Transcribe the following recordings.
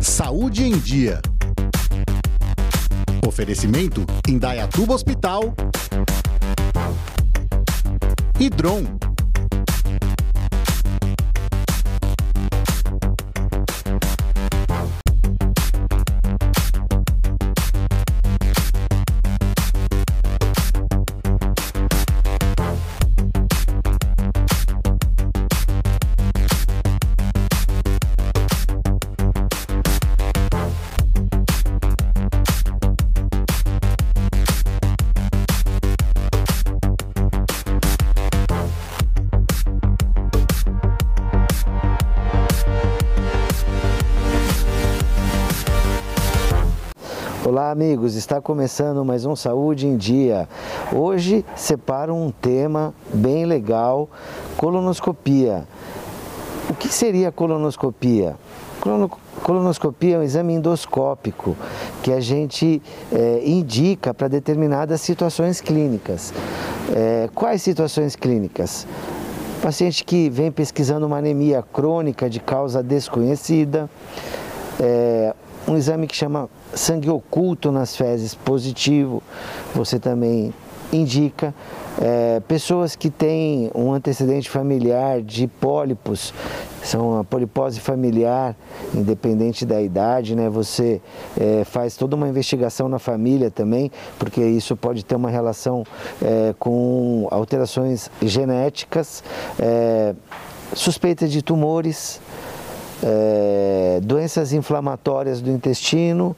Saúde em Dia. Oferecimento Indaiatuba Hospital e. Olá, amigos. Está começando mais um Saúde em Dia. Hoje separo um tema bem legal: colonoscopia. O que seria colonoscopia? Colonoscopia é um exame endoscópico que a gente é, indica para determinadas situações clínicas. É, quais situações clínicas? Paciente que vem pesquisando uma anemia crônica de causa desconhecida, é, um exame que chama sangue oculto nas fezes positivo, você também indica. É, pessoas que têm um antecedente familiar de pólipos, são a polipose familiar, independente da idade, né? Você é, faz toda uma investigação na família também, porque isso pode ter uma relação é, com alterações genéticas, é, suspeita de tumores, é, doenças inflamatórias do intestino,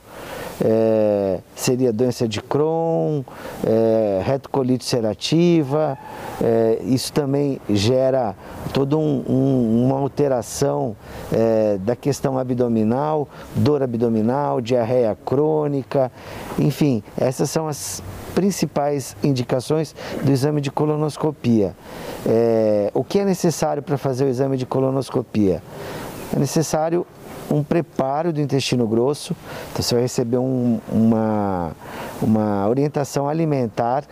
é, seria doença de Crohn, é, retocolite ulcerativa, é, isso também gera toda um, um, uma alteração é, da questão abdominal, dor abdominal, diarreia crônica, enfim, essas são as principais indicações do exame de colonoscopia. É, o que é necessário para fazer o exame de colonoscopia? É necessário um preparo do intestino grosso, então você vai receber um, uma, uma orientação alimentar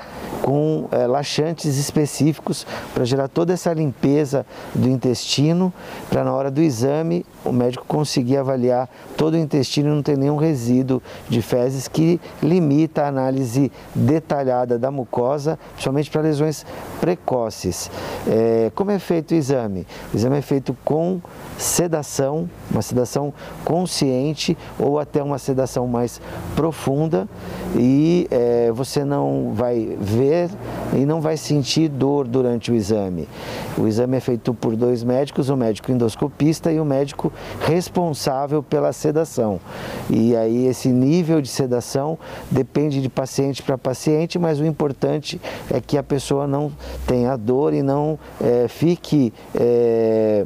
com é, laxantes específicos para gerar toda essa limpeza do intestino, para na hora do exame o médico conseguir avaliar todo o intestino e não ter nenhum resíduo de fezes que limita a análise detalhada da mucosa, principalmente para lesões precoces. É, como é feito o exame? O exame é feito com sedação, uma sedação consciente ou até uma sedação mais profunda e é, você não vai ver e não vai sentir dor durante o exame. O exame é feito por dois médicos, o médico endoscopista e o médico responsável pela sedação. E aí esse nível de sedação depende de paciente para paciente, mas o importante é que a pessoa não tenha dor e não é, fique é,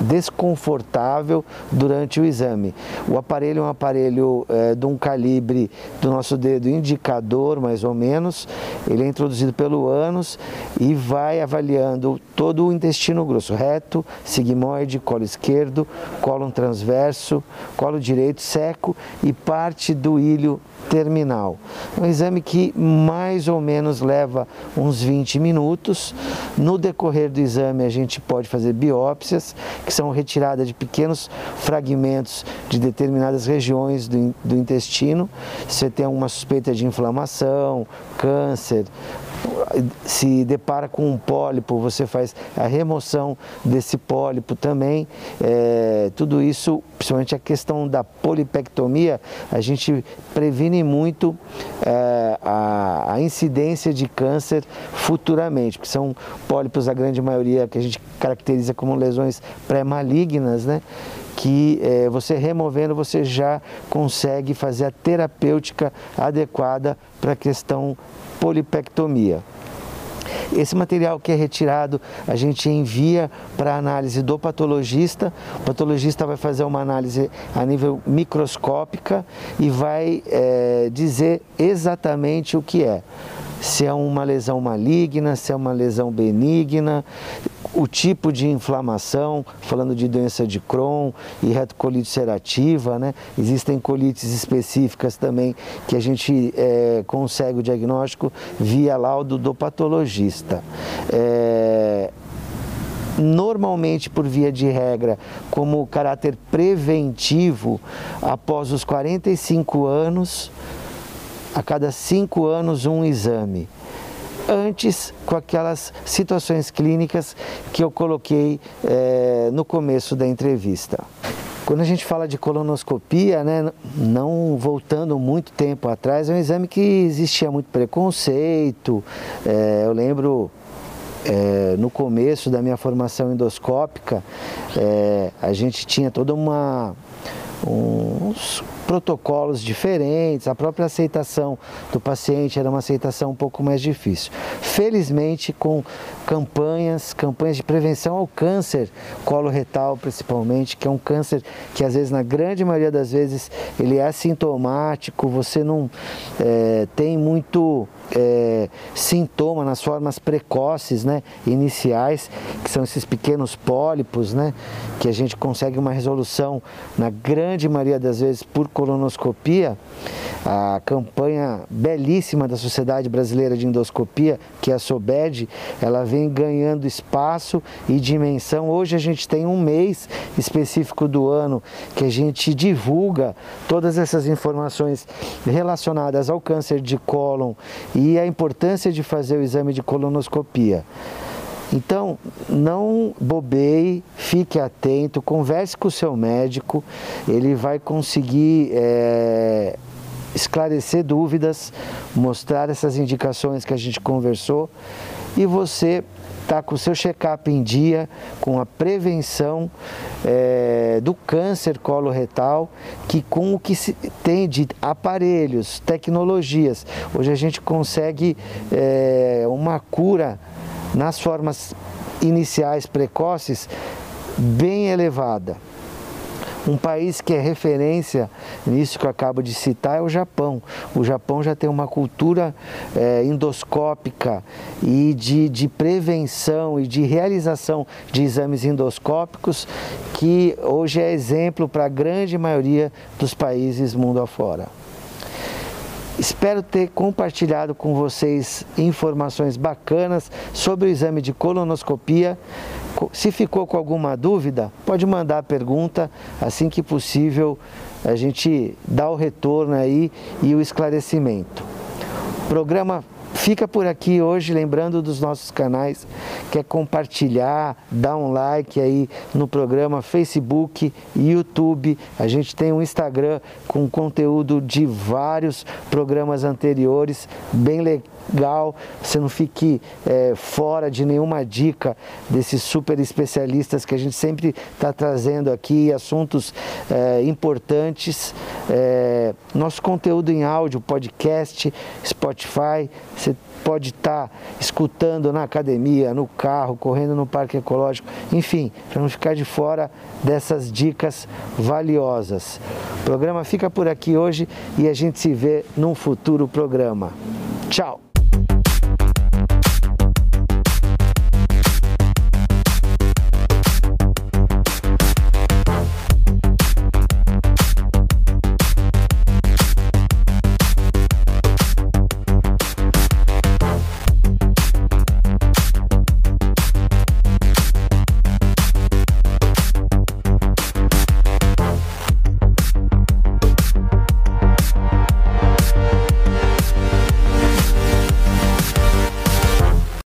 desconfortável durante o exame. O aparelho é um aparelho é, de um calibre do nosso dedo indicador, mais ou menos. Ele é introduzido pelo ânus e vai avaliando todo o intestino grosso, reto, sigmoide, colo esquerdo, colo transverso, colo direito seco e parte do ilho terminal. Um exame que mais ou menos leva uns 20 minutos. No decorrer do exame, a gente pode fazer biópsias, que são retiradas de pequenos fragmentos de determinadas regiões do, intestino. Você tem uma suspeita de inflamação, câncer, se depara com um pólipo, você faz a remoção desse pólipo também. É, tudo isso, principalmente a questão da polipectomia, a gente previne muito é, a, a, incidência de câncer futuramente, porque são pólipos, a grande maioria, que a gente caracteriza como lesões pré-malignas, né? que é, você removendo você já consegue fazer a terapêutica adequada para a questão polipectomia. Esse material que é retirado, a gente envia para análise do patologista. O patologista vai fazer uma análise a nível microscópica e vai é, dizer exatamente o que é se é uma lesão maligna, se é uma lesão benigna, o tipo de inflamação, falando de doença de Crohn e retocolite ulcerativa, né? Existem colites específicas também que a gente é, consegue o diagnóstico via laudo do patologista. É, normalmente por via de regra como caráter preventivo após os 45 anos, a cada cinco anos um exame antes com aquelas situações clínicas que eu coloquei é, no começo da entrevista. Quando a gente fala de colonoscopia, né, não voltando muito tempo atrás, é um exame que existia muito preconceito. É, eu lembro é, no começo da minha formação endoscópica, é, a gente tinha toda uma uns protocolos diferentes, a própria aceitação do paciente era uma aceitação um pouco mais difícil. Felizmente, com campanhas, campanhas de prevenção ao câncer coloretal principalmente, que é um câncer que às vezes, na grande maioria das vezes, ele é assintomático, você não é, tem muito é, sintoma nas formas precoces, né, iniciais, que são esses pequenos pólipos, né, que a gente consegue uma resolução na grande maioria das vezes por colonoscopia. A campanha belíssima da Sociedade Brasileira de Endoscopia, que é a SOBED, ela vem ganhando espaço e dimensão. Hoje a gente tem um mês específico do ano que a gente divulga todas essas informações relacionadas ao câncer de cólon e a importância de fazer o exame de colonoscopia. Então, não bobeie, fique atento, converse com o seu médico, ele vai conseguir é, esclarecer dúvidas, mostrar essas indicações que a gente conversou e você está com o seu check-up em dia, com a prevenção é, do câncer coloretal, que com o que se tem de aparelhos, tecnologias, hoje a gente consegue é, uma cura nas formas iniciais precoces bem elevada. Um país que é referência nisso que eu acabo de citar é o Japão. O Japão já tem uma cultura é, endoscópica e de, de prevenção e de realização de exames endoscópicos que hoje é exemplo para a grande maioria dos países mundo afora. Espero ter compartilhado com vocês informações bacanas sobre o exame de colonoscopia. Se ficou com alguma dúvida, pode mandar a pergunta, assim que possível a gente dá o retorno aí e o esclarecimento. O programa Fica por aqui hoje, lembrando dos nossos canais, quer compartilhar, dar um like aí no programa Facebook YouTube. A gente tem um Instagram com conteúdo de vários programas anteriores, bem legal legal, você não fique é, fora de nenhuma dica desses super especialistas que a gente sempre está trazendo aqui, assuntos é, importantes. É, nosso conteúdo em áudio, podcast, Spotify, você pode estar tá escutando na academia, no carro, correndo no parque ecológico, enfim, para não ficar de fora dessas dicas valiosas. O programa fica por aqui hoje e a gente se vê num futuro programa. Tchau!